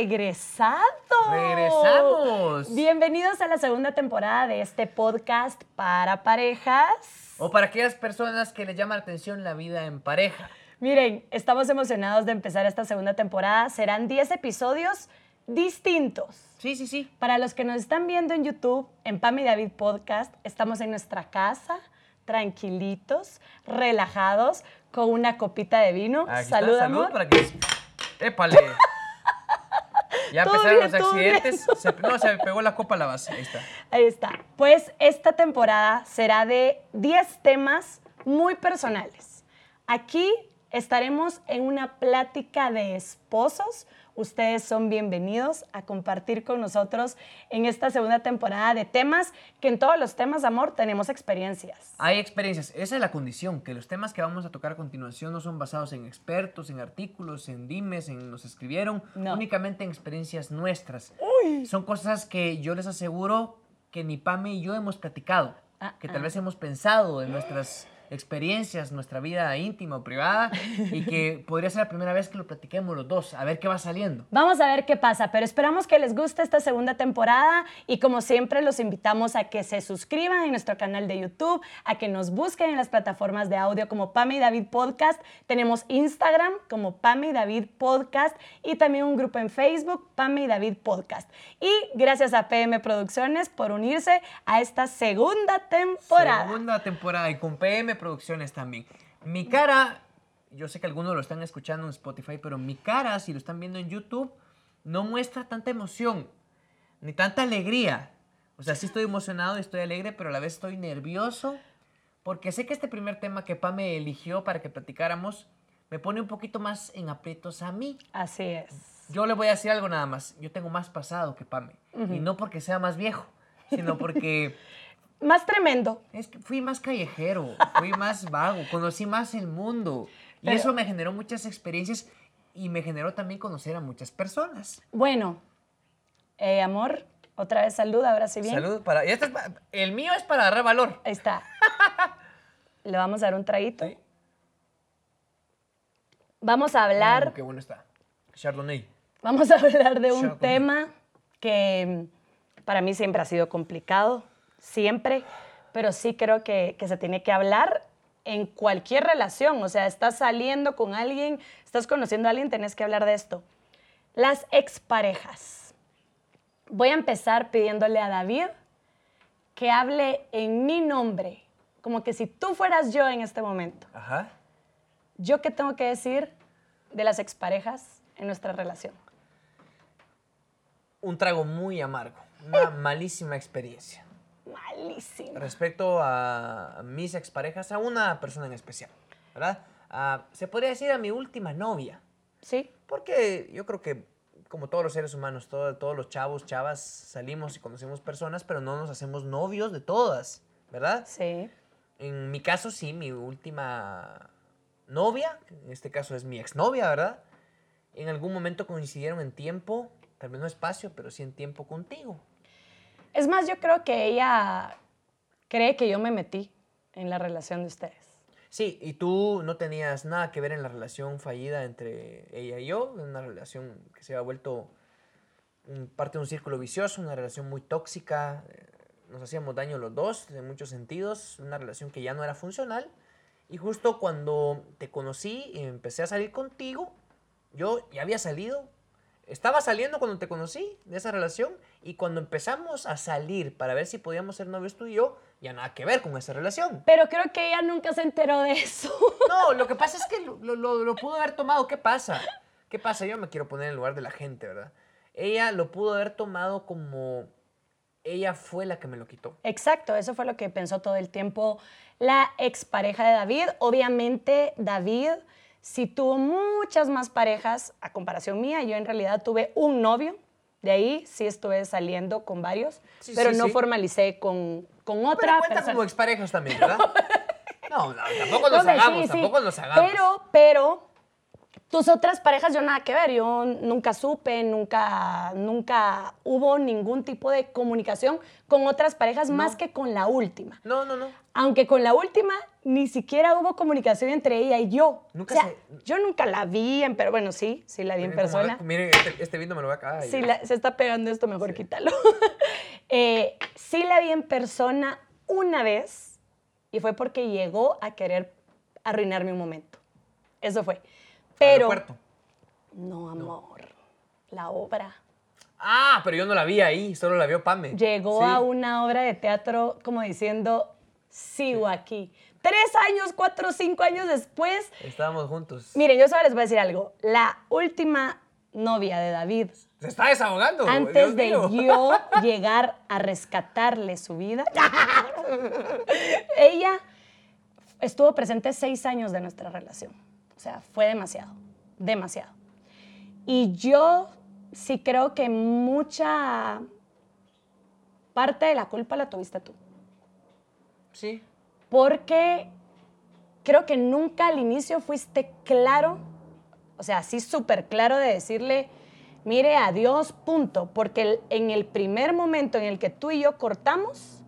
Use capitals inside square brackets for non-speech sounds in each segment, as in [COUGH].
regresado. Regresamos. Bienvenidos a la segunda temporada de este podcast para parejas. O para aquellas personas que les llama la atención la vida en pareja. Miren, estamos emocionados de empezar esta segunda temporada. Serán 10 episodios distintos. Sí, sí, sí. Para los que nos están viendo en YouTube, en Pam y David Podcast, estamos en nuestra casa, tranquilitos, relajados, con una copita de vino. Aquí está, Salud, salud amor. para que... ¡Épale! Ya Todo empezaron bien, los accidentes. Se- no, se pegó la copa a la base. Ahí está. Ahí está. Pues esta temporada será de 10 temas muy personales. Aquí estaremos en una plática de esposos. Ustedes son bienvenidos a compartir con nosotros en esta segunda temporada de temas que en todos los temas, amor, tenemos experiencias. Hay experiencias. Esa es la condición, que los temas que vamos a tocar a continuación no son basados en expertos, en artículos, en dimes, en nos escribieron, No. únicamente en experiencias nuestras. Son cosas que yo les aseguro que ni Pame y yo hemos platicado, Ah, que ah. tal vez hemos pensado en nuestras experiencias, nuestra vida íntima o privada, y que [LAUGHS] podría ser la primera vez que lo platiquemos los dos, a ver qué va saliendo. Vamos a ver qué pasa, pero esperamos que les guste esta segunda temporada y como siempre los invitamos a que se suscriban en nuestro canal de YouTube, a que nos busquen en las plataformas de audio como Pame y David Podcast. Tenemos Instagram como Pame y David Podcast y también un grupo en Facebook, Pame y David Podcast. Y gracias a PM Producciones por unirse a esta segunda temporada. Segunda temporada y con PM Producciones también. Mi cara, yo sé que algunos lo están escuchando en Spotify, pero mi cara, si lo están viendo en YouTube, no muestra tanta emoción, ni tanta alegría. O sea, sí estoy emocionado y estoy alegre, pero a la vez estoy nervioso, porque sé que este primer tema que Pame eligió para que platicáramos me pone un poquito más en aprietos a mí. Así es. Yo le voy a decir algo nada más. Yo tengo más pasado que Pame. Y no porque sea más viejo, sino porque [LAUGHS] Más tremendo. es que fui más callejero, fui más vago, conocí más el mundo. Y eso me generó muchas experiencias y me generó también conocer a muchas personas. Bueno, eh, amor, otra vez salud, ahora sí bien. Salud para. y este es el mío es para agarrar valor. Ahí está. [LAUGHS] Le vamos a dar un traguito. Sí. Vamos a hablar, Oh, qué bueno está. Chardonnay. vamos a hablar de un Chardonnay. tema que mm, para mí siempre ha sido complicado, siempre, pero sí creo que, que se tiene que hablar en cualquier relación. O sea, estás saliendo con alguien, estás conociendo a alguien, tenés que hablar de esto. Las exparejas. Voy a empezar pidiéndole a David que hable en mi nombre, como que si tú fueras yo en este momento. Ajá. ¿Yo qué tengo que decir de las exparejas en nuestra relación? Un trago muy amargo. Una malísima experiencia. Malísimo. Respecto a mis exparejas, a una persona en especial. ¿Verdad? Ah, se podría decir a mi última novia. ¿Sí? Porque yo creo que, como todos los seres humanos, todo- todos los chavos, chavas, salimos y conocemos personas, pero no nos hacemos novios de todas, ¿verdad? Sí. En mi caso, sí, mi última novia, en este caso es mi exnovia, ¿verdad? En algún momento coincidieron en tiempo, tal vez no espacio, pero sí en tiempo contigo. Es más, yo creo que ella cree que yo me metí en la relación de ustedes. Sí, y tú no tenías nada que ver en la relación fallida entre ella y yo, una relación que se había vuelto parte de un círculo vicioso, una relación muy tóxica, eh, nos hacíamos daño los dos en muchos sentidos, una relación que ya no era funcional. Y justo cuando te conocí y empecé a salir contigo, yo ya había salido, estaba saliendo cuando te conocí de esa relación y cuando empezamos a salir para ver si podíamos ser novios tú y yo, ya nada que ver con esa relación. Pero creo que ella nunca se enteró de eso. [LAUGHS] No, lo que [LAUGHS] pasa es que lo, lo- lo- pudo haber tomado. ¿Qué pasa? ¿Qué pasa? Yo me quiero poner en el lugar de la gente, ¿verdad? Ella lo pudo haber tomado como ella fue la que me lo quitó. Exacto, eso fue lo que pensó todo el tiempo la expareja de David. Obviamente, David sí tuvo muchas más parejas a comparación mía. Yo en realidad tuve un novio. De ahí sí estuve saliendo con varios, Sí, pero sí, no sí. formalicé con, con Pero otra cuenta persona. como exparejas también, ¿verdad? [LAUGHS] No, no, tampoco No, sí, hagamos, tampoco nos hagamos. Pero, pero, Tus otras parejas yo nada que ver, yo nunca supe, nunca, nunca hubo ningún tipo de comunicación con otras parejas más que con la última. No, no, no. Aunque con la última ni siquiera hubo comunicación entre ella y yo. Nunca o sea, se- yo nunca la vi en pero bueno, sí, sí la vi en Miren persona. miren, este, este vino me lo voy a acabar. Si la- se está pegando esto, mejor quítalo. [LAUGHS] Eh, sí la vi en persona una vez y fue porque llegó a querer arruinarme un momento. Eso fue. Pero. Aeropuerto. No, amor. La obra. Ah, pero yo no la vi ahí, solo la vio Pame. Llegó Sí. a una obra de teatro como diciendo, sigo aquí. Tres años, cuatro, cinco años después. Estábamos juntos. Miren, yo solo les voy a decir algo. La última novia de David Se está desahogando. antes Dios de mío. yo [LAUGHS] llegar a rescatarle su vida, [LAUGHS] ella estuvo presente seis años de nuestra relación. O sea, fue demasiado, demasiado. Y yo sí creo que mucha parte de la culpa la tuviste tú. Sí. Porque creo que nunca al inicio fuiste claro, o sea, así súper claro de decirle, mire, adiós, punto. Porque en el primer momento en el que tú y yo cortamos,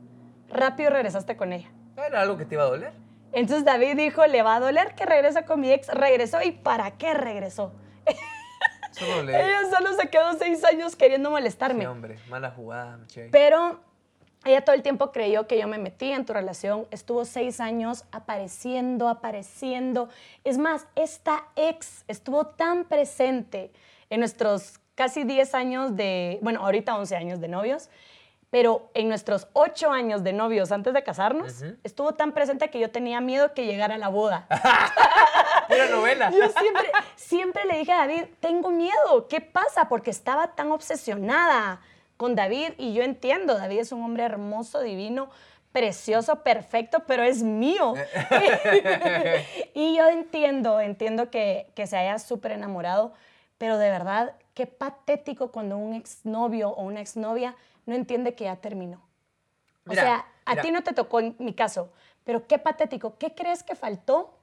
rápido regresaste con ella. Era algo que te iba a doler. Entonces David dijo, le va a doler que regresa con mi ex. Regresó y ¿para qué regresó? Solo le. [LAUGHS] Ella solo se quedó seis años queriendo Sí, molestarme. hombre, mala jugada, Michelle. Pero ella todo el tiempo creyó que yo me metí en tu relación. Estuvo seis años apareciendo, apareciendo. Es más, esta ex estuvo tan presente en nuestros casi 10 años de, bueno, ahorita 11 años de novios, pero en nuestros 8 años de novios antes de casarnos, estuvo tan presente que yo tenía miedo que llegara la boda. [LAUGHS] Pura novela. Yo siempre, siempre le dije a David, tengo miedo, ¿qué pasa? Porque estaba tan obsesionada con David y yo entiendo, David es un hombre hermoso, divino, precioso, perfecto, pero es mío. [LAUGHS] y yo entiendo, entiendo que, que se haya súper enamorado, pero de verdad, qué patético cuando un exnovio o una exnovia no entiende que ya terminó. O Mira, sea, a mira. ti no te tocó en mi caso, pero qué patético. ¿Qué crees que faltó?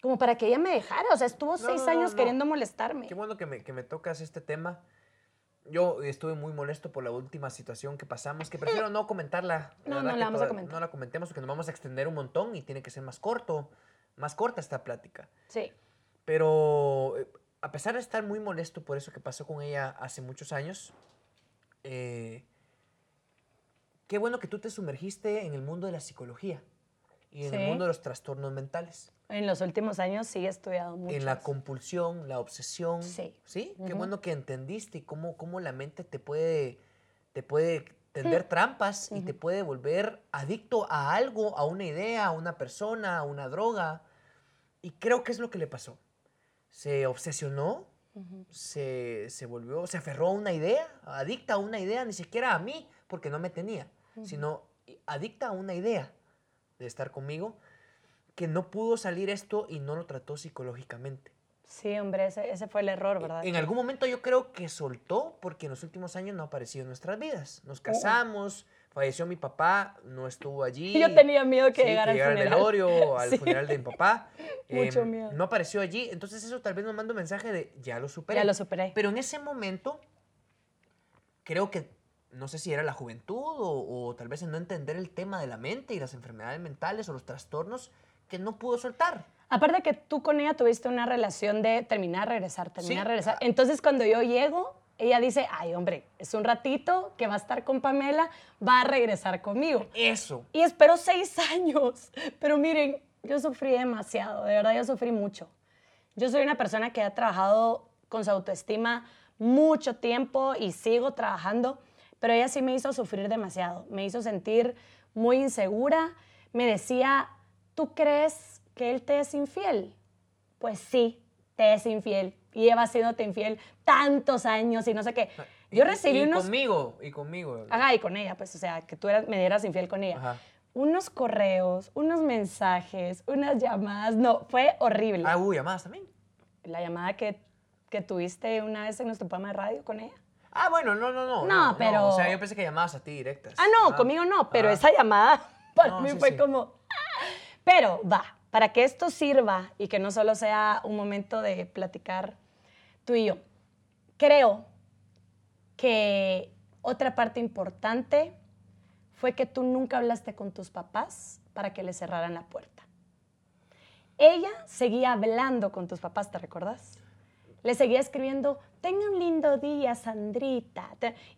Como para que ella me dejara. O sea, estuvo No, seis no, no, años queriendo molestarme. Qué bueno que me, que me tocas este tema. Yo estuve muy molesto por la última situación que pasamos, que prefiero no comentarla. No, no la vamos a comentar. No la comentemos porque nos vamos a extender un montón y tiene que ser más corto, más corta esta plática. Sí. Pero eh, a pesar de estar muy molesto por eso que pasó con ella hace muchos años, eh, qué bueno que tú te sumergiste en el mundo de la psicología y en Sí. el mundo de los trastornos mentales. En los últimos años sí he estudiado mucho. En la compulsión, la obsesión. Sí. ¿Sí? Qué Ujú. bueno que entendiste cómo, cómo la mente te puede, te puede tender trampas y te puede volver adicto a algo, a una idea, a una persona, a una droga. Y creo que es lo que le pasó. Se obsesionó, se, se volvió, se aferró a una idea, adicta a una idea, ni siquiera a mí, porque no me tenía, sino adicta a una idea de estar conmigo, que no pudo salir esto y no lo trató psicológicamente. Sí, hombre, ese, ese fue el error, ¿verdad? En algún momento yo creo que soltó porque en los últimos años no ha aparecido en nuestras vidas. Nos casamos, falleció mi papá, no estuvo allí. [LAUGHS] Yo tenía miedo que Sí, llegara al al funeral. velorio, [LAUGHS] al Sí. funeral de mi papá. [LAUGHS] Mucho Em, miedo. No apareció allí, entonces eso tal vez nos manda un mensaje de ya lo superé. Ya lo superé. Pero en ese momento creo que no sé si era la juventud o, o tal vez en no entender el tema de la mente y las enfermedades mentales o los trastornos que no pudo soltar. Aparte que tú con ella tuviste una relación de terminar, regresar, terminar, Sí. regresar. Entonces cuando yo llego, ella dice, ay hombre, es un ratito que va a estar con Pamela, va a regresar conmigo. Eso. Y esperó seis [LAUGHS] años. Pero miren, yo sufrí demasiado, de verdad yo sufrí mucho. Yo soy una persona que ha trabajado con su autoestima mucho tiempo y sigo trabajando, pero ella sí me hizo sufrir demasiado. Me hizo sentir muy insegura. Me decía, ¿tú crees que él te es infiel? Pues sí, te es infiel. Y lleva haciéndote infiel tantos años y no sé qué. Yo Y- recibí y unos... conmigo, y conmigo. Ajá, y con ella, pues, o sea, que tú eras- me dieras infiel con ella. Ajá. Unos correos, unos mensajes, unas llamadas. No, fue horrible. Ah, uy, llamadas también. La llamada que, que tuviste una vez en nuestro programa de radio con ella. Ah, bueno, no, no, no. No, pero- O sea, yo pensé que llamabas a ti directas. Ah, no, conmigo no, pero esa llamada [LAUGHS] para No, mí sí, fue sí. como... "Ah". Pero va, para que esto sirva y que no solo sea un momento de platicar tú y yo, creo que otra parte importante fue que tú nunca hablaste con tus papás para que le cerraran la puerta. Ella seguía hablando con tus papás, ¿te recuerdas? Le seguía escribiendo, tenga un lindo día, Sandrita.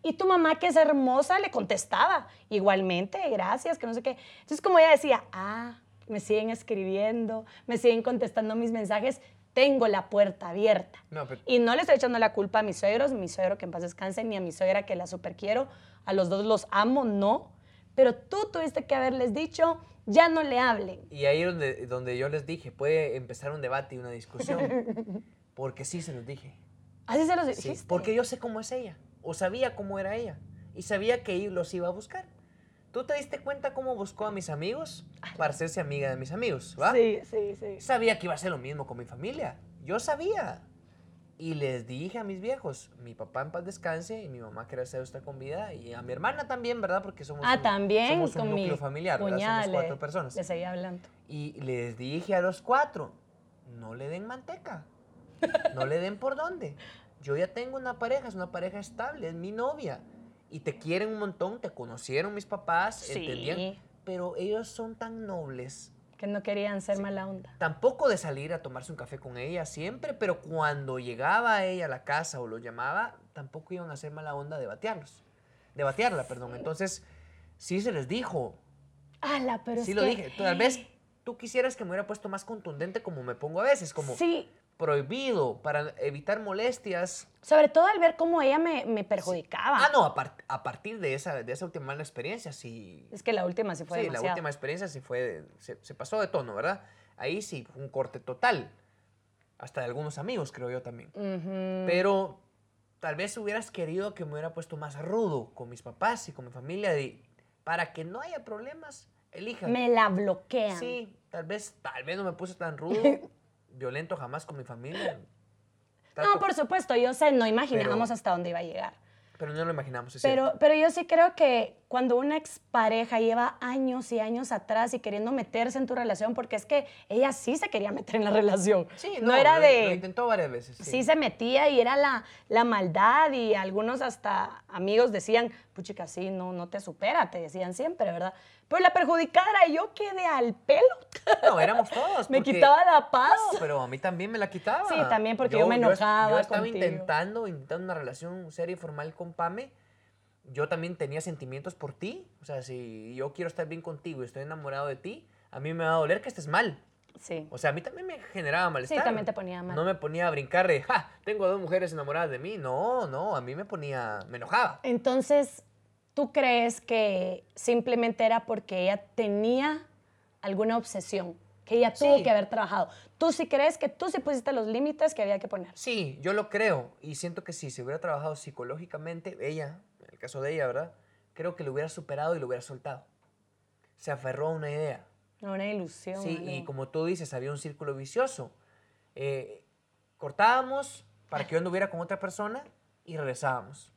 Y tu mamá, que es hermosa, le contestaba, igualmente, gracias, que no sé qué. Entonces, como ella decía, ah, me siguen escribiendo, me siguen contestando mis mensajes, tengo la puerta abierta. Y no le estoy echando la culpa a mis suegros, mi suegro que en paz descanse, ni a mi suegra que la super quiero. A los dos los amo, no. Pero tú tuviste que haberles dicho, ya no le hablen. Y ahí donde, donde yo les dije, puede empezar un debate y una discusión. [LAUGHS] porque sí se los dije. ¿Así se los dijiste? Sí, porque yo sé cómo es ella. O sabía cómo era ella. Y sabía que los iba a buscar. ¿Tú te diste cuenta cómo buscó a mis amigos para hacerse amiga de mis amigos? ¿va? Sí, sí, sí. Sabía que iba a ser lo mismo con mi familia. Yo sabía. Y les dije a mis viejos, mi papá en paz descanse y mi mamá que gracias está con vida y a mi hermana también, ¿verdad? Porque somos ah, también somos un núcleo familiar, ¿verdad? Somos cuatro personas. Les seguía hablando. Y les dije a los cuatro, no le den manteca, no le den por dónde. Yo ya tengo una pareja, es una pareja estable, es mi novia y te quieren un montón, te conocieron mis papás, entendían, pero ellos son tan nobles. Que no querían ser mala onda. Tampoco de salir a tomarse un café con ella siempre, pero cuando llegaba ella a la casa o lo llamaba, tampoco iban a hacer mala onda de batearlos. De batearla, perdón. Entonces, sí se les dijo. Ala, pero Sí lo dije. Tal vez [GASPS] tú quisieras que me hubiera puesto más contundente como me pongo a veces, como... Sí, prohibido para evitar molestias. Sobre todo al ver cómo ella me, me perjudicaba. Ah, no, a, a, partir de esa, de esa última mala experiencia, sí. Es que la última sí fue Sí, la última experiencia sí fue, se, se, pasó de tono, ¿verdad? Ahí sí, fue un corte total. Hasta de algunos amigos, creo yo también. Pero tal vez hubieras querido que me hubiera puesto más rudo con mis papás y con mi familia de, para que no haya problemas, elija. Me la bloquean. Sí, tal vez, tal vez no me puse tan rudo. [LAUGHS] violento jamás con mi familia. No, por supuesto, yo sé, no imaginábamos hasta dónde iba a llegar. Pero no lo imaginamos. pero, pero yo sí creo que cuando una expareja lleva años y años atrás y queriendo meterse en tu relación, porque es que ella sí se quería meter en la relación. Sí, no, era de... Lo intentó varias veces. Sí. se metía y era la, la maldad y algunos hasta amigos decían, puchica, sí, no, no te supera, te decían siempre, ¿verdad? Pero la perjudicada yo quedé al pelo. No, éramos todos. [LAUGHS] me quitaba la paz. No, pero a mí también me la quitaba. Sí, también porque yo, me enojaba. Yo, estaba intentando, intentando una relación seria y formal con Pame. Yo también tenía sentimientos por ti. O sea, si yo quiero estar bien contigo y estoy enamorado de ti, a mí me va a doler que estés mal. Sí. O sea, a mí también me generaba malestar. Sí, también te ponía mal. No me ponía a brincar de, ja, tengo dos mujeres enamoradas de mí. No, no, a mí me ponía, me enojaba. Entonces, ¿Tú crees que simplemente era porque ella tenía alguna obsesión? Que ella tuvo que haber trabajado. ¿Tú sí crees que tú sí pusiste los límites que había que poner? Sí, yo lo creo. Y siento que si se hubiera trabajado psicológicamente, ella, en el caso de ella, ¿verdad? Creo que lo hubiera superado y lo hubiera soltado. Se aferró a una idea. A una ilusión. Sí, y como tú dices, había un círculo vicioso. Eh, cortábamos para que yo anduviera con otra persona y regresábamos.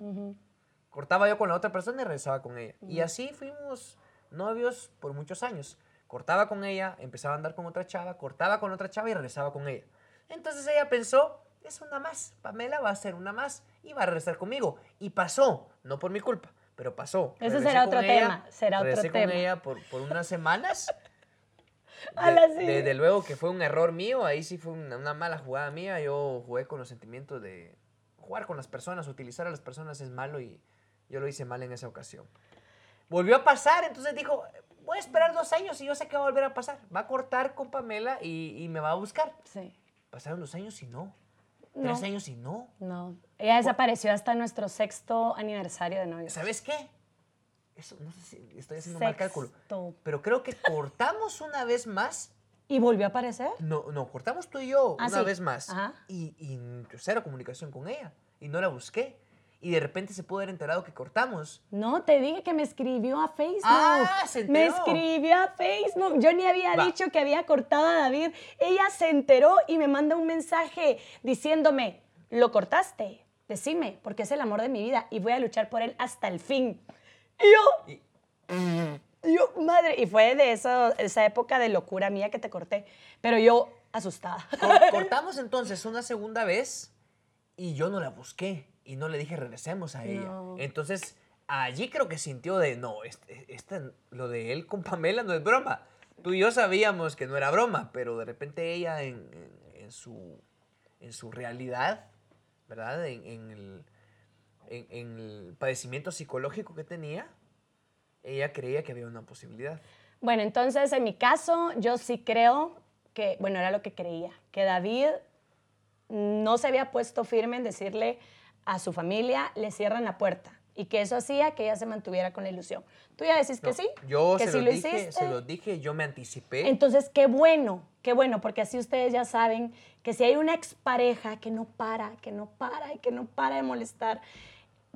Cortaba yo con la otra persona y regresaba con ella. Y así fuimos novios por muchos años. Cortaba con ella, empezaba a andar con otra chava, cortaba con otra chava y regresaba con ella. Entonces ella pensó, es una más, Pamela va a ser una más y va a regresar conmigo. Y pasó, no por mi culpa, pero pasó. Ese será otro tema, será otro tema. con ella por, por unas semanas. [LAUGHS] De, desde luego que fue un error mío, ahí sí fue una, una, mala jugada mía. Yo jugué con los sentimientos de jugar con las personas, utilizar a las personas es malo y yo lo hice mal en esa ocasión. Volvió a pasar, entonces dijo, voy a esperar dos años y yo sé que va a volver a pasar. Va a cortar con Pamela y, me va a buscar. Sí. Pasaron dos años y no. Tres años y no. No. Ella desapareció hasta nuestro sexto aniversario de novio. ¿Sabes qué? Eso, no sé si estoy haciendo mal cálculo. Pero creo que cortamos una vez más. ¿Y volvió a aparecer? No, no, cortamos tú y yo ah, una vez más. Y, y cero comunicación con ella. Y no la busqué y de repente se pudo haber enterado que cortamos. No, te dije que me escribió a Facebook. Ah, se enteró. Me escribió a Facebook. Yo ni había dicho que había cortado a David. Ella se enteró y me manda un mensaje diciéndome, ¿lo cortaste? Decime, porque es el amor de mi vida y voy a luchar por él hasta el fin. Y yo... Y yo, madre, y fue de eso, esa época de locura mía que te corté. Pero yo asustada. Cor- [LAUGHS] Cortamos entonces una segunda vez y yo no la busqué y no le dije regresemos a ella. No. Entonces allí creo que sintió de no, este, este- lo de él con Pamela no es broma. Tú y yo sabíamos que no era broma, pero de repente ella en, en- en su, en su realidad, ¿verdad? En, en el, en- en el padecimiento psicológico que tenía, ella creía que había una posibilidad. Bueno, entonces en mi caso, yo sí creo que, bueno, era lo que creía, que David no se había puesto firme en decirle a su familia, le cierran la puerta. Y que eso hacía que ella se mantuviera con la ilusión. Tú ya decís que No, sí. Yo que se, sí lo lo dije, hiciste. se lo dije, yo me anticipé. Entonces, qué bueno, qué bueno, porque así ustedes ya saben que si hay una expareja que no para, que no para y que no para de molestar,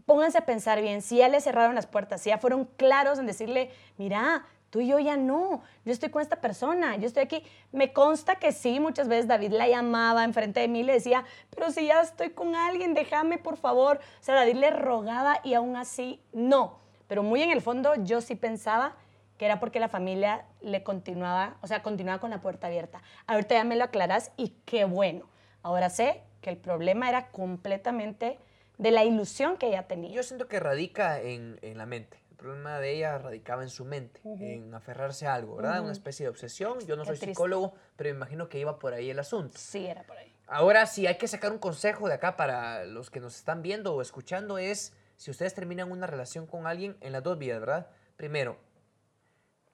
pónganse a pensar bien, si ya le cerraron las puertas, si ya fueron claros en decirle, mira, tú y yo ya no, yo estoy con esta persona, yo estoy aquí. Me consta que sí, muchas veces David la llamaba enfrente de mí y le decía, pero si ya estoy con alguien, déjame por favor. O sea, David le rogaba y aún así no. Pero muy en el fondo yo sí pensaba que era porque la familia le continuaba, o sea, continuaba con la puerta abierta. Ahorita ya me lo aclaras y qué bueno. Ahora sé que el problema era completamente de la ilusión que ella tenía. Yo siento que radica en, en la mente. El problema de ella radicaba en su mente, en aferrarse a algo, ¿verdad? Una especie de obsesión. Yo no Qué soy triste. psicólogo, pero me imagino que iba por ahí el asunto. Sí, era por ahí. Ahora, si hay que sacar un consejo de acá para los que nos están viendo o escuchando, es si ustedes terminan una relación con alguien en las dos vías, ¿verdad? Primero,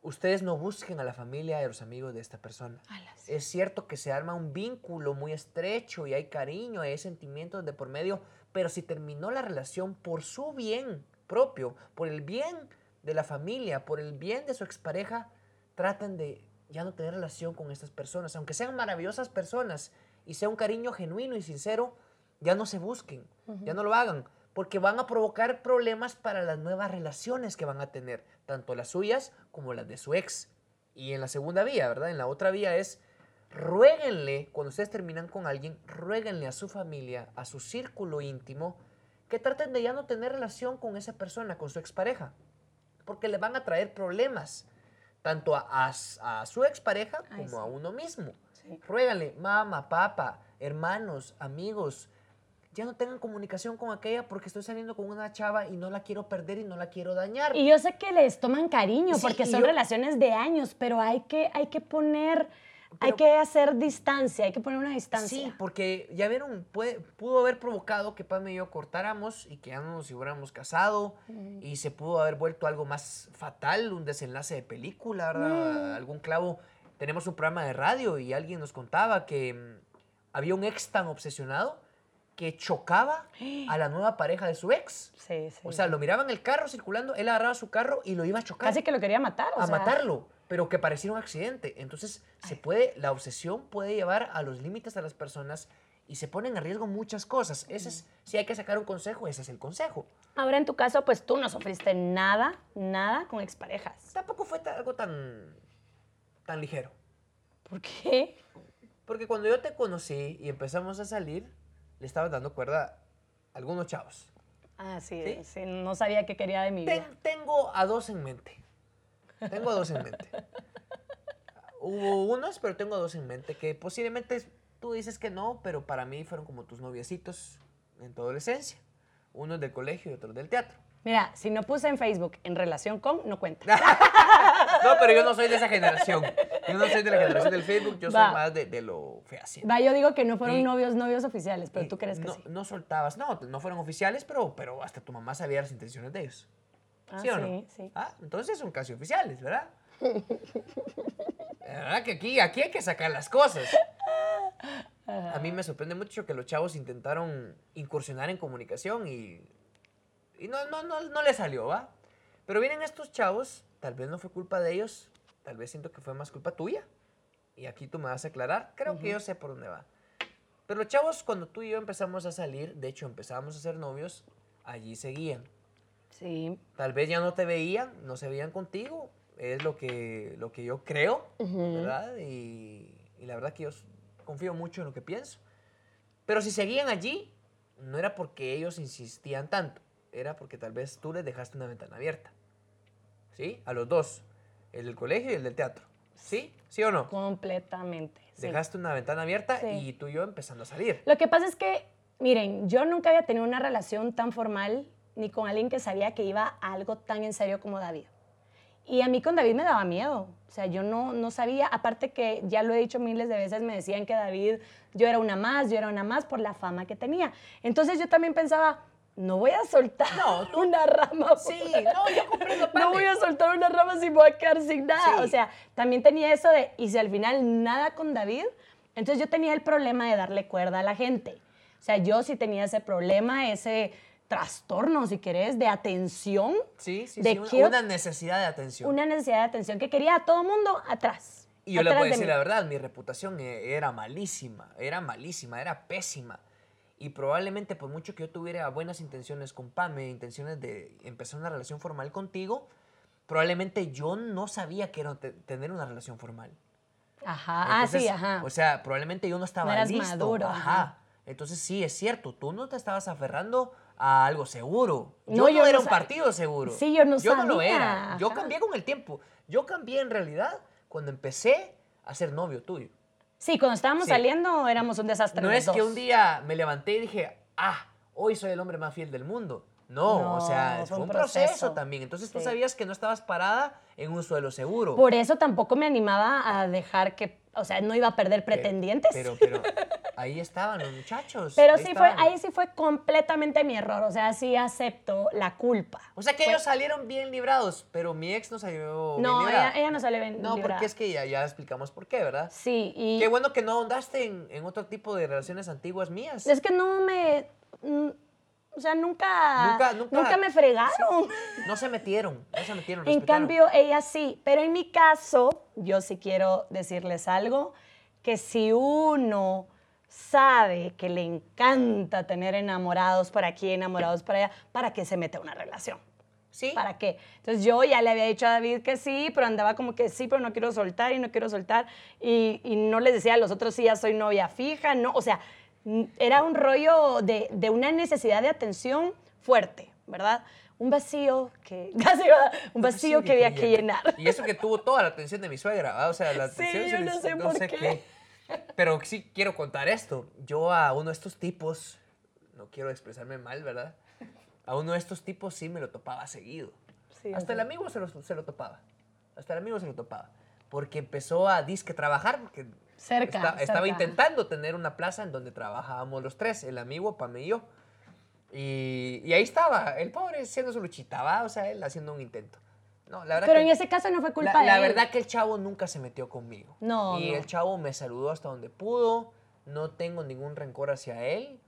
ustedes no busquen a la familia y a los amigos de esta persona. Alas. Es cierto que se arma un vínculo muy estrecho y hay cariño, hay sentimientos de por medio, pero si terminó la relación por su bien propio, por el bien de la familia, por el bien de su expareja, traten de ya no tener relación con estas personas, aunque sean maravillosas personas y sea un cariño genuino y sincero, ya no se busquen, ya no lo hagan, porque van a provocar problemas para las nuevas relaciones que van a tener, tanto las suyas como las de su ex. Y en la segunda vía, ¿verdad? En la otra vía es, ruéguenle, cuando ustedes terminan con alguien, ruéguenle a su familia, a su círculo íntimo, que traten de ya no tener relación con esa persona, con su expareja, porque le van a traer problemas, tanto a, a s- a su expareja Ay, como a uno mismo. Sí. Ruégale, mamá, papá, hermanos, amigos, ya no tengan comunicación con aquella porque estoy saliendo con una chava y no la quiero perder y no la quiero dañar. Y yo sé que les toman cariño Sí, porque son yo- relaciones de años, pero hay que, hay que poner, hay que hacer distancia, hay que poner una distancia. Sí, porque ya vieron, puede- pudo haber provocado que Pam y yo cortáramos y que ya no nos hubiéramos casado y se pudo haber vuelto algo más fatal, un desenlace de película, ¿verdad? Algún clavo. Tenemos un programa de radio y alguien nos contaba que mm, había un ex tan obsesionado que chocaba a la nueva pareja de su ex. Sí, sí. O sea, lo miraba en el carro circulando, él agarraba su carro y lo iba a chocar casi que lo quería matar. o a sea, matarlo, pero que pareciera un accidente. Entonces, se puede, la obsesión puede llevar a los límites a las personas y se ponen a riesgo muchas cosas. Ese es, si hay que sacar un consejo, ese es el consejo. Ahora en tu caso, pues tú no sufriste nada, nada con exparejas. Tampoco fue algo tan, tan ligero. ¿Por qué? Porque cuando yo te conocí y empezamos a salir, le estabas dando cuerda a algunos chavos. Ah, sí, ¿Sí? sí, no sabía qué quería de mi vida. Ten- tengo a dos en mente. Tengo a dos en mente. [LAUGHS] Hubo unos, pero tengo dos en mente que posiblemente tú dices que no, pero para mí fueron como tus noviecitos en tu adolescencia. Unos del colegio y otros del teatro. Mira, si no puse en Facebook en relación con, no cuenta. [LAUGHS] No, pero yo no soy de esa generación. Yo no soy de la generación del Facebook, yo soy Va. más de, de lo fehaciente. Va, yo digo que no fueron Y- novios, novios oficiales, pero tú crees que no, sí. No soltabas, no, no fueron oficiales, pero, pero hasta tu mamá sabía las intenciones de ellos. Ah, ¿Sí o no? sí, sí. Ah, entonces son casi oficiales, ¿verdad? [LAUGHS] La verdad que aquí, aquí hay que sacar las cosas. A mí me sorprende mucho que los chavos intentaron incursionar en comunicación y, y no, no, no, no le salió, ¿va? Pero vienen estos chavos, tal vez no fue culpa de ellos, tal vez siento que fue más culpa tuya. Y aquí tú me vas a aclarar, creo que yo sé por dónde va. Pero los chavos, cuando tú y yo empezamos a salir, de hecho empezamos a ser novios, allí seguían. Sí. Tal vez ya no te veían, no se veían contigo, es lo que, lo que yo creo, ¿verdad? Y, y la verdad que yo confío mucho en lo que pienso. Pero si seguían allí, no era porque ellos insistían tanto, era porque tal vez tú les dejaste una ventana abierta. ¿Sí? A los dos. El del colegio y el del teatro. ¿Sí? ¿Sí o no? Completamente. sí. Dejaste una ventana abierta Sí. y tú y yo empezando a salir. Lo que pasa es que, miren, yo nunca había tenido una relación tan formal ni con alguien que sabía que iba a algo tan en serio como David. Y a mí con David me daba miedo. O sea, yo no, no sabía, aparte que ya lo he dicho miles de veces, me decían que David, yo era una más, yo era una más por la fama que tenía. Entonces yo también pensaba, no voy a soltar No, [LAUGHS] una rama. [LAUGHS] Sí, no, yo comprendo, [LAUGHS] No voy a soltar una rama si voy a quedar sin nada. Sí. O sea, también tenía eso de, y si al final nada con David, entonces yo tenía el problema de darle cuerda a la gente. O sea, yo sí tenía ese problema, ese trastorno, si querés, de atención, Sí, sí, de sí. Una, quiero- una necesidad de atención. una necesidad de atención que quería a todo mundo atrás. Y yo le a de decir mí. la verdad, mi reputación eh, era malísima, era malísima, era pésima. Y probablemente por mucho que yo tuviera buenas intenciones con Pame, intenciones de empezar una relación formal contigo, probablemente yo no sabía que era te- tener una relación formal. Ajá, ah, sí, Entonces, ajá. O sea, probablemente yo no estaba eras listo. maduro, Ajá. ajá. Entonces sí, es cierto, tú no te estabas aferrando a algo seguro. Yo No, no, yo no era un sa- partido seguro. Sí, yo no Yo no lo sabía, era. Yo ajá. cambié con el tiempo. Yo cambié en realidad cuando empecé a ser novio tuyo. Sí, cuando estábamos Sí. saliendo éramos un desastre No es que dos. un día me levanté y dije, ah, hoy soy el hombre más fiel del mundo. No, No, o sea, fue un un proceso, proceso. también. Entonces tú Sí. sabías que no estabas parada en un suelo seguro. Por eso tampoco me animaba a dejar que, o sea, no iba a perder pretendientes. Pero, pero, ahí estaban los muchachos. Pero ahí sí fue, ahí sí fue completamente mi error. O sea, sí acepto la culpa. O sea que Fue- ellos salieron bien librados, pero mi ex no salió No, bien librada. ella, ella no sale bien. No, librada. porque es que ya, ya explicamos por qué, ¿verdad? Sí, y Qué bueno que no ahondaste en, en otro tipo de relaciones antiguas mías. es que no me. O sea, nunca. Nunca- nunca- me fregaron. [LAUGHS] No se metieron, no se metieron. En respetaron. cambio, ella sí. Pero en mi caso, yo sí quiero decirles algo: que si uno sabe que le encanta tener enamorados por aquí, enamorados por allá, ¿para qué se mete a una relación? Sí. ¿Para qué? Entonces yo ya le había dicho a David que sí, pero andaba como que sí, pero no quiero soltar y no quiero soltar. Y, y no les decía a los otros sí, ya soy novia fija, no. O sea, era un rollo de, de una necesidad de atención fuerte, ¿verdad? Un vacío que, [LAUGHS] casi, un vacío que había que llenar. Y eso que tuvo toda la atención de mi suegra, ¿verdad? O sea, la [LAUGHS] Sí, atención... yo se no les- sé por qué. Pero sí quiero contar esto. Yo a uno de estos tipos, no quiero expresarme mal, ¿verdad? A uno de estos tipos sí me lo topaba seguido. Sí, Hasta el amigo se lo, se lo topaba. Hasta el amigo se lo topaba. Porque empezó a disque trabajar, porque Cerca, estaba cerca. intentando tener una plaza en donde trabajábamos los tres, el amigo, Pame y yo. Y, y ahí estaba, el pobre haciendo su luchita, ¿va? O sea, él haciendo un intento. No, la verdad Pero que- en ese caso no fue culpa la, de la él. verdad que el chavo nunca se metió conmigo. No, Y no. el chavo me saludó hasta donde pudo. No tengo ningún rencor hacia él.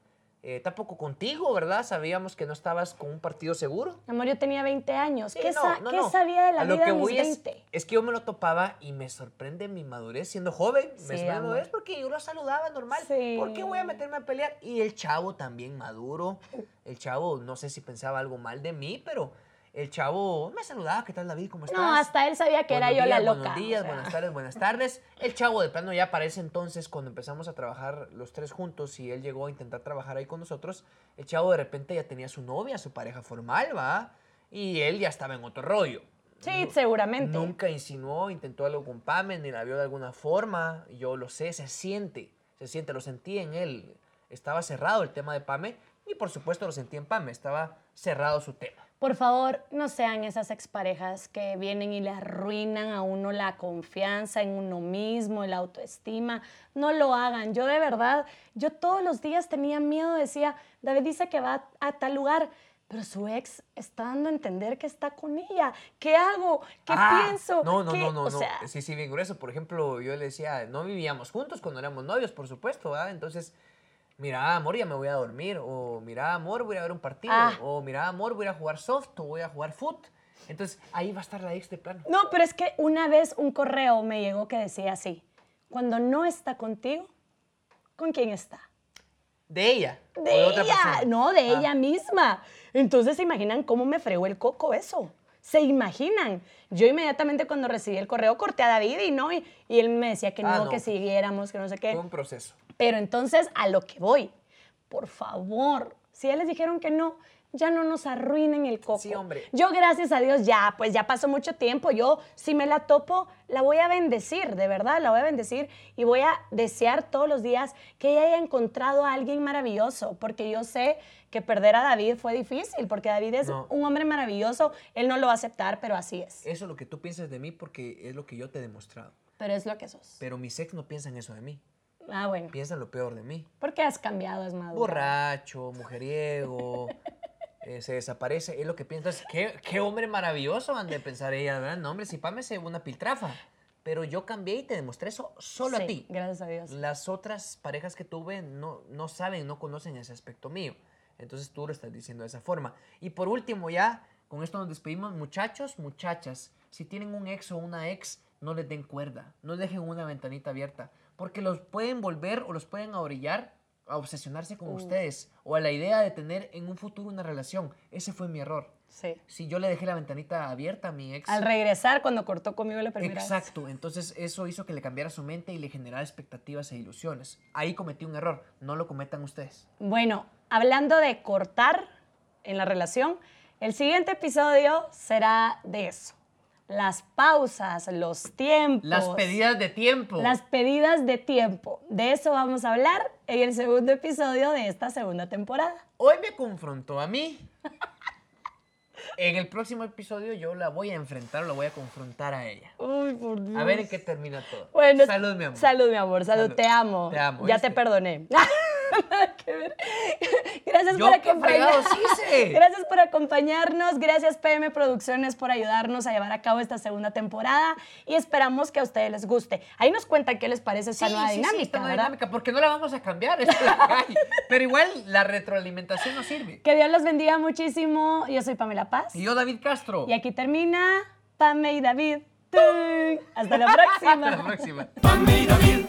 Eh, tampoco contigo, ¿verdad? Sabíamos que no estabas con un partido seguro. Amor, yo tenía 20 años. Sí, ¿Qué, no, sa- no, qué no. sabía de la A lo vida que de mis voy es, 20? es que yo me lo topaba y me sorprende mi madurez siendo joven. Sí, me madurez porque yo lo saludaba normal. Sí. ¿Por qué voy a meterme a pelear? Y el chavo también maduro. El chavo, no sé si pensaba algo mal de mí, pero el chavo me saludaba. ¿Qué tal, David? ¿Cómo estás? No, hasta él sabía que era yo la loca. Buenos o días, sea. buenas tardes, buenas tardes. El chavo de plano ya para ese entonces, cuando empezamos a trabajar los tres juntos y él llegó a intentar trabajar ahí con nosotros, el chavo de repente ya tenía su novia, su pareja formal, ¿va? Y él ya estaba en otro rollo. Sí, seguramente. Nunca insinuó, intentó algo con Pame, ni la vio de alguna forma. Yo lo sé, se siente, se siente, lo sentí en él. Estaba cerrado el tema de Pame y por supuesto lo sentí en Pame, estaba cerrado su tema. Por favor, no sean esas exparejas que vienen y le arruinan a uno la confianza en uno mismo, la autoestima. No lo hagan. Yo de verdad, yo todos los días tenía miedo, decía, David dice que va a, tal lugar, pero su ex está dando a entender que está con ella. ¿Qué hago? ¿Qué Ah, pienso? No, no, ¿Qué-?" no, no, O no. sea, Sí, sí, bien grueso. Por ejemplo, yo le decía, no vivíamos juntos cuando éramos novios, por supuesto, ¿verdad? Entonces, mira, amor, ya me voy a dormir. O mira, amor, voy a ver un partido. Ah. O mira, amor, voy a jugar soft o voy a jugar foot. Entonces, ahí va a estar la ex de plano. No, pero es que una vez un correo me llegó que decía así, cuando no está contigo, ¿con quién está? De ella. o De, otra ella, persona. no, de Ah. ella misma. Entonces, ¿se imaginan cómo me fregó el coco eso? ¿Se imaginan? Yo inmediatamente cuando recibí el correo corté a David y no, y, y él me decía que no, Ah, no. que siguiéramos, que no sé qué. Fue un proceso. Pero entonces, a lo que voy, por favor, Si ya les dijeron que no, ya no nos arruinen el coco. Sí, hombre. Yo, gracias a Dios, ya, pues ya pasó mucho tiempo. Yo, si me la topo, la voy a bendecir, de verdad, la voy a bendecir y voy a desear todos los días que ella haya encontrado a alguien maravilloso, porque yo sé que perder a David fue difícil, porque David es No. un hombre maravilloso, él no lo va a aceptar, pero así es. Eso es lo que tú piensas de mí porque es lo que yo te he demostrado. Pero es lo que sos. Pero mis ex no piensan eso de mí. Ah, bueno. Piensan lo peor de mí. Porque has cambiado, es maduro. Borracho, mujeriego, [LAUGHS] eh, se desaparece. Es lo que piensas. ¿Qué, qué hombre maravilloso han de pensar ella, ¿verdad? No, hombre, si Pame se una piltrafa. Pero yo cambié y te demostré eso solo a Sí, ti. Gracias a Dios. Las otras parejas que tuve no, no saben, no conocen ese aspecto mío. Entonces tú lo estás diciendo de esa forma. Y por último, ya, con esto nos despedimos. Muchachos, muchachas, si tienen un ex o una ex, no les den cuerda. No dejen una ventanita abierta. Porque los pueden volver o los pueden orillar a obsesionarse con ustedes. O a la idea de tener en un futuro una relación. Ese fue mi error. Sí. Si yo le dejé la ventanita abierta a mi ex. Al regresar, cuando cortó conmigo la primera vez. Exacto, entonces eso hizo que le cambiara su mente y le generara expectativas e ilusiones. Ahí cometí un error, no lo cometan ustedes. Bueno, hablando de cortar en la relación, el siguiente episodio será de eso. Las pausas, los tiempos. Las pedidas de tiempo. Las pedidas de tiempo. De eso vamos a hablar en el segundo episodio de esta segunda temporada. Hoy me confrontó a mí. En el próximo episodio yo la voy a enfrentar o la voy a confrontar a ella. Uy, por Dios. A ver en qué termina todo. Bueno, Salud, mi amor. Salud, mi amor. Salud, Salud. te amo. Te amo, Ya te perdoné. [LAUGHS] Nada que ver. [LAUGHS] Gracias Yo por acompañarnos. [LAUGHS] Gracias por acompañarnos. Gracias PM Producciones por ayudarnos a llevar a cabo esta segunda temporada y esperamos que a ustedes les guste. Ahí nos cuentan qué les parece esta nueva sí, sí, dinámica, esta dinámica, porque no la vamos a cambiar. es la. Pero igual la retroalimentación nos sirve. Que Dios los bendiga muchísimo. Yo soy Pamela Paz. Y yo, David Castro. Y aquí termina Pame y David. Hasta la próxima. Hasta la próxima. Pame y David,